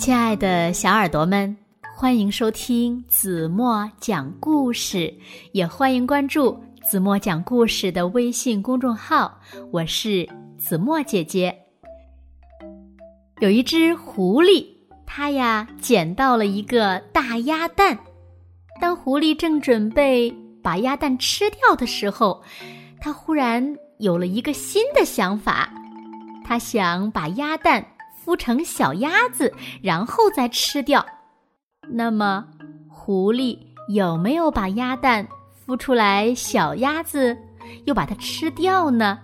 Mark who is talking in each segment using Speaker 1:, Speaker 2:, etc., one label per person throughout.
Speaker 1: 亲爱的小耳朵们，欢迎收听子墨讲故事，也欢迎关注子墨讲故事的微信公众号。我是子墨姐姐。有一只狐狸，它呀捡到了一个大鸭蛋。当狐狸正准备把鸭蛋吃掉的时候，它忽然有了一个新的想法，它想把鸭蛋。孵成小鸭子，然后再吃掉。那么，狐狸有没有把鸭蛋孵出来小鸭子，又把它吃掉呢？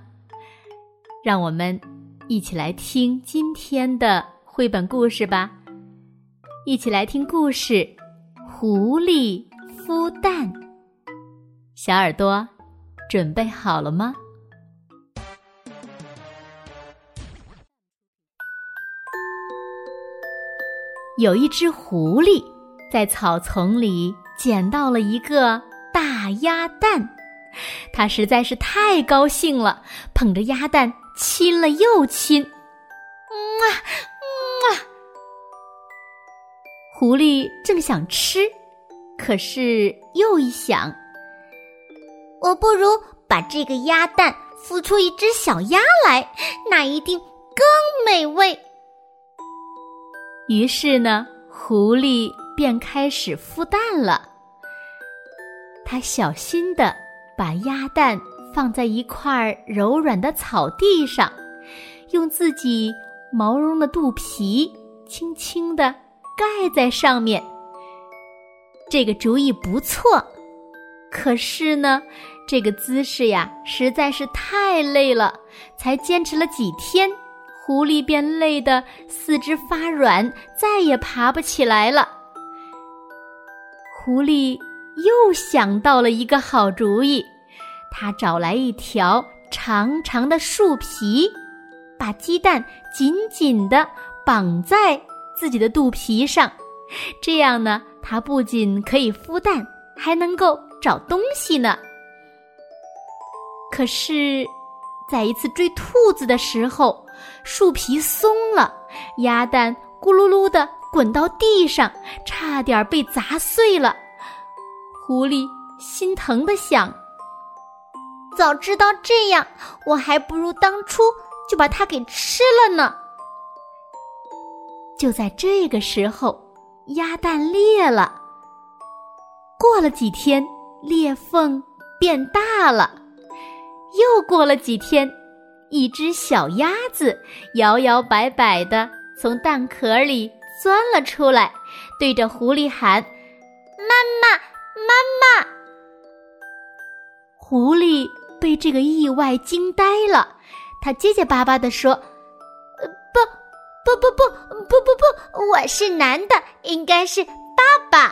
Speaker 1: 让我们一起来听今天的绘本故事吧。一起来听故事《狐狸孵蛋》。小耳朵，准备好了吗？有一只狐狸在草丛里捡到了一个大鸭蛋，它实在是太高兴了，捧着鸭蛋亲了又亲，啊啊！狐狸正想吃，可是又一想，
Speaker 2: 我不如把这个鸭蛋孵出一只小鸭来，那一定更美味。
Speaker 1: 于是呢，狐狸便开始孵蛋了。它小心地把鸭蛋放在一块柔软的草地上，用自己毛绒的肚皮轻轻地盖在上面。这个主意不错，可是呢，这个姿势呀实在是太累了，才坚持了几天。狐狸便累得四肢发软，再也爬不起来了。狐狸又想到了一个好主意，他找来一条长长的树皮，把鸡蛋紧紧地绑在自己的肚皮上。这样呢，它不仅可以孵蛋，还能够找东西呢。可是。在一次追兔子的时候，树皮松了，鸭蛋咕噜噜的滚到地上，差点被砸碎了。狐狸心疼的想：“
Speaker 2: 早知道这样，我还不如当初就把它给吃了呢。”
Speaker 1: 就在这个时候，鸭蛋裂了。过了几天，裂缝变大了。又过了几天，一只小鸭子摇摇摆摆的从蛋壳里钻了出来，对着狐狸喊：“
Speaker 2: 妈妈，妈妈！”
Speaker 1: 狐狸被这个意外惊呆了，他结结巴巴的说：“
Speaker 2: 不，不，不，不，不，不，不，我是男的，应该是爸爸，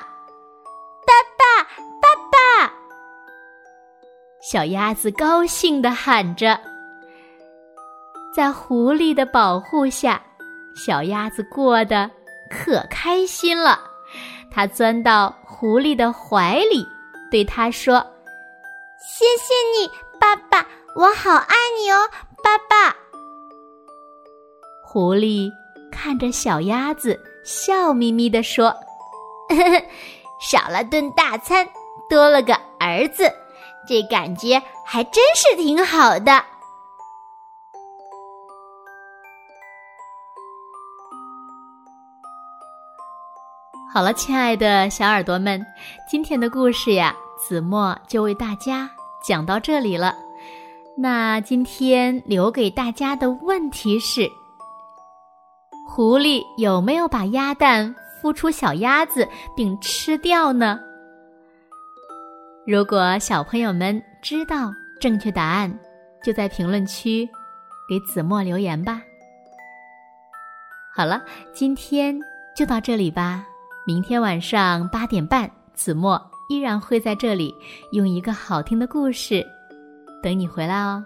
Speaker 2: 爸爸，爸爸。”
Speaker 1: 小鸭子高兴地喊着，在狐狸的保护下，小鸭子过得可开心了。它钻到狐狸的怀里，对它说：“
Speaker 2: 谢谢你，爸爸，我好爱你哦，爸爸。”
Speaker 1: 狐狸看着小鸭子，笑眯眯地说：“
Speaker 2: 呵呵，少了顿大餐，多了个儿子。”这感觉还真是挺好的。
Speaker 1: 好了，亲爱的小耳朵们，今天的故事呀，子墨就为大家讲到这里了。那今天留给大家的问题是：狐狸有没有把鸭蛋孵出小鸭子并吃掉呢？如果小朋友们知道正确答案，就在评论区给子墨留言吧。好了，今天就到这里吧。明天晚上八点半，子墨依然会在这里用一个好听的故事等你回来哦。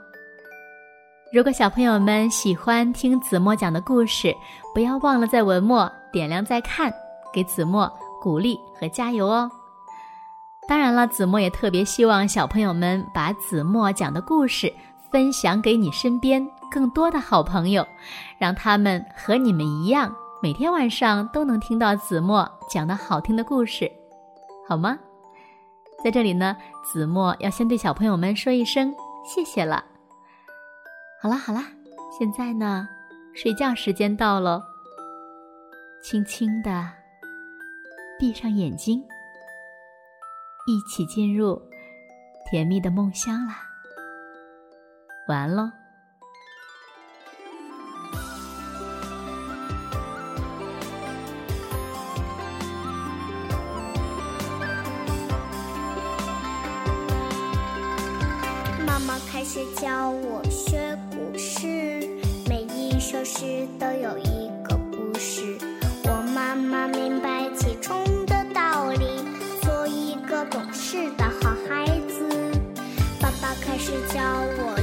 Speaker 1: 如果小朋友们喜欢听子墨讲的故事，不要忘了在文末点亮再看，给子墨鼓励和加油哦。当然了，子墨也特别希望小朋友们把子墨讲的故事分享给你身边更多的好朋友，让他们和你们一样每天晚上都能听到子墨讲的好听的故事，好吗？在这里呢，子墨要先对小朋友们说一声谢谢了。好啦好啦，现在呢，睡觉时间到了，轻轻的闭上眼睛，一起进入甜蜜的梦乡啦。晚安喽。
Speaker 3: 妈妈开始教我学古诗，每一首诗都有一个故事。我慢慢明白其中的道理，做一个懂事的好孩子。爸爸开始教我